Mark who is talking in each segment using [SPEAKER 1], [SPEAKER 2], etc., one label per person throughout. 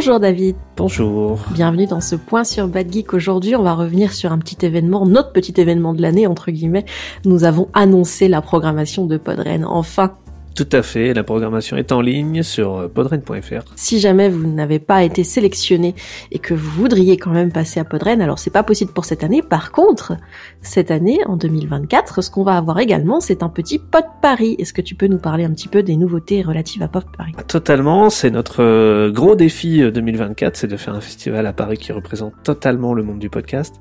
[SPEAKER 1] Bonjour David.
[SPEAKER 2] Bonjour.
[SPEAKER 1] Bienvenue dans ce point sur Bad Geek. Aujourd'hui, on va revenir sur un petit événement, notre petit événement de l'année, entre guillemets. Nous avons annoncé la programmation de Podren. Enfin,
[SPEAKER 2] tout à fait, la programmation est en ligne sur euh, podren.fr.
[SPEAKER 1] Si jamais vous n'avez pas été sélectionné et que vous voudriez quand même passer à Podren, alors c'est pas possible pour cette année. Par contre, cette année, en 2024, ce qu'on va avoir également, c'est un petit Pod Paris. Est-ce que tu peux nous parler un petit peu des nouveautés relatives à Pod Paris?
[SPEAKER 2] Totalement, c'est notre euh, gros défi 2024, euh, c'est de faire un festival à Paris qui représente totalement le monde du podcast.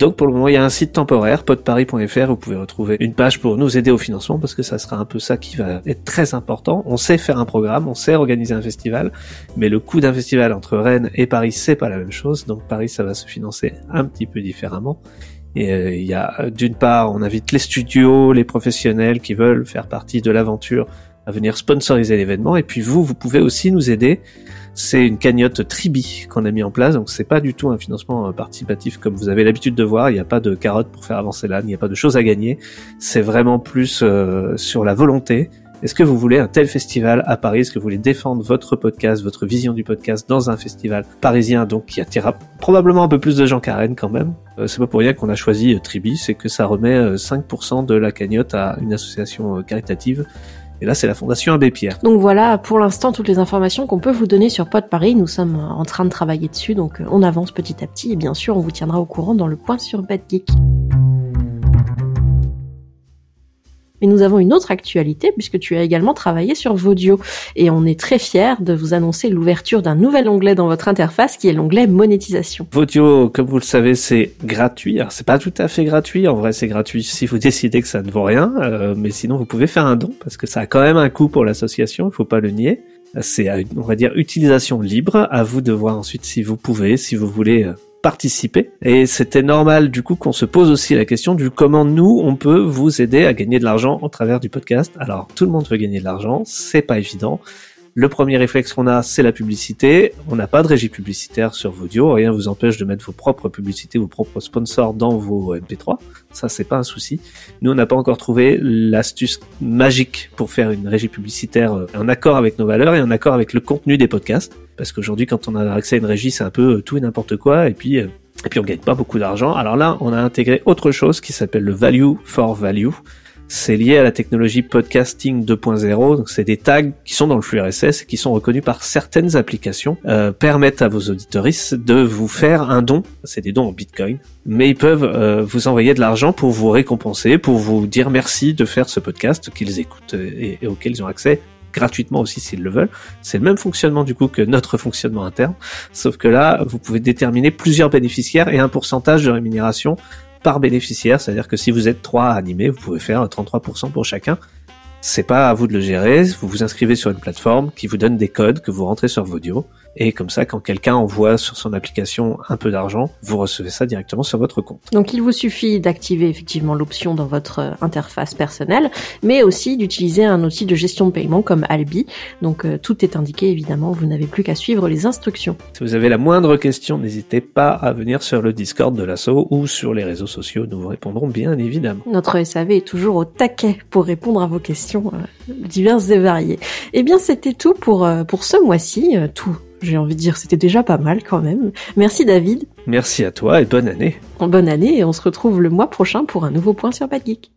[SPEAKER 2] Donc pour le moment, il y a un site temporaire, podparis.fr, vous pouvez retrouver une page pour nous aider au financement, parce que ça sera un peu ça qui va être très important. On sait faire un programme, on sait organiser un festival, mais le coût d'un festival entre Rennes et Paris, c'est pas la même chose. Donc Paris, ça va se financer un petit peu différemment. Et euh, il y a d'une part, on invite les studios, les professionnels qui veulent faire partie de l'aventure à venir sponsoriser l'événement. Et puis vous, vous pouvez aussi nous aider c'est une cagnotte Tribi qu'on a mis en place, donc c'est pas du tout un financement euh, participatif comme vous avez l'habitude de voir. Il n'y a pas de carotte pour faire avancer l'âne, il n'y a pas de choses à gagner. C'est vraiment plus euh, sur la volonté. Est-ce que vous voulez un tel festival à Paris? Est-ce que vous voulez défendre votre podcast, votre vision du podcast dans un festival parisien, donc qui attirera probablement un peu plus de gens qu'à quand même euh, C'est pas pour rien qu'on a choisi Tribi, c'est que ça remet 5% de la cagnotte à une association caritative et là, c'est la Fondation Abbé Pierre.
[SPEAKER 1] Donc voilà, pour l'instant, toutes les informations qu'on peut vous donner sur Pod Paris. Nous sommes en train de travailler dessus, donc euh, on avance petit à petit. Et bien sûr, on vous tiendra au courant dans le point sur Bad Geek. Mais nous avons une autre actualité puisque tu as également travaillé sur Vodio et on est très fiers de vous annoncer l'ouverture d'un nouvel onglet dans votre interface qui est l'onglet monétisation.
[SPEAKER 2] Vodio, comme vous le savez, c'est gratuit. Alors c'est pas tout à fait gratuit. En vrai, c'est gratuit si vous décidez que ça ne vaut rien, euh, mais sinon vous pouvez faire un don parce que ça a quand même un coût pour l'association. Il faut pas le nier. C'est, on va dire, utilisation libre. À vous de voir ensuite si vous pouvez, si vous voulez euh, participer. Et c'était normal du coup qu'on se pose aussi la question du comment nous on peut vous aider à gagner de l'argent au travers du podcast. Alors tout le monde veut gagner de l'argent, c'est pas évident. Le premier réflexe qu'on a, c'est la publicité. On n'a pas de régie publicitaire sur Vodio. Rien vous empêche de mettre vos propres publicités, vos propres sponsors dans vos MP3. Ça, c'est pas un souci. Nous, on n'a pas encore trouvé l'astuce magique pour faire une régie publicitaire euh, en accord avec nos valeurs et en accord avec le contenu des podcasts. Parce qu'aujourd'hui, quand on a accès à une régie, c'est un peu euh, tout et n'importe quoi. Et puis, euh, et puis on gagne pas beaucoup d'argent. Alors là, on a intégré autre chose qui s'appelle le value for value. C'est lié à la technologie podcasting 2.0. Donc c'est des tags qui sont dans le flux RSS et qui sont reconnus par certaines applications, euh, permettent à vos auditoristes de vous faire un don. C'est des dons en Bitcoin, mais ils peuvent euh, vous envoyer de l'argent pour vous récompenser, pour vous dire merci de faire ce podcast qu'ils écoutent et, et auquel ils ont accès gratuitement aussi s'ils le veulent. C'est le même fonctionnement du coup que notre fonctionnement interne, sauf que là, vous pouvez déterminer plusieurs bénéficiaires et un pourcentage de rémunération par bénéficiaire, c'est-à-dire que si vous êtes trois animés, vous pouvez faire 33% pour chacun. C'est pas à vous de le gérer, vous vous inscrivez sur une plateforme qui vous donne des codes que vous rentrez sur Vodio. Et comme ça, quand quelqu'un envoie sur son application un peu d'argent, vous recevez ça directement sur votre compte.
[SPEAKER 1] Donc il vous suffit d'activer effectivement l'option dans votre euh, interface personnelle, mais aussi d'utiliser un outil de gestion de paiement comme Albi. Donc euh, tout est indiqué évidemment, vous n'avez plus qu'à suivre les instructions.
[SPEAKER 2] Si vous avez la moindre question, n'hésitez pas à venir sur le Discord de l'assaut ou sur les réseaux sociaux, nous vous répondrons bien évidemment.
[SPEAKER 1] Notre SAV est toujours au taquet pour répondre à vos questions euh, diverses et variées. Eh bien c'était tout pour, pour ce mois-ci, tout j'ai envie de dire, c'était déjà pas mal quand même. Merci David.
[SPEAKER 2] Merci à toi et bonne année.
[SPEAKER 1] Bonne année et on se retrouve le mois prochain pour un nouveau point sur Bad Geek.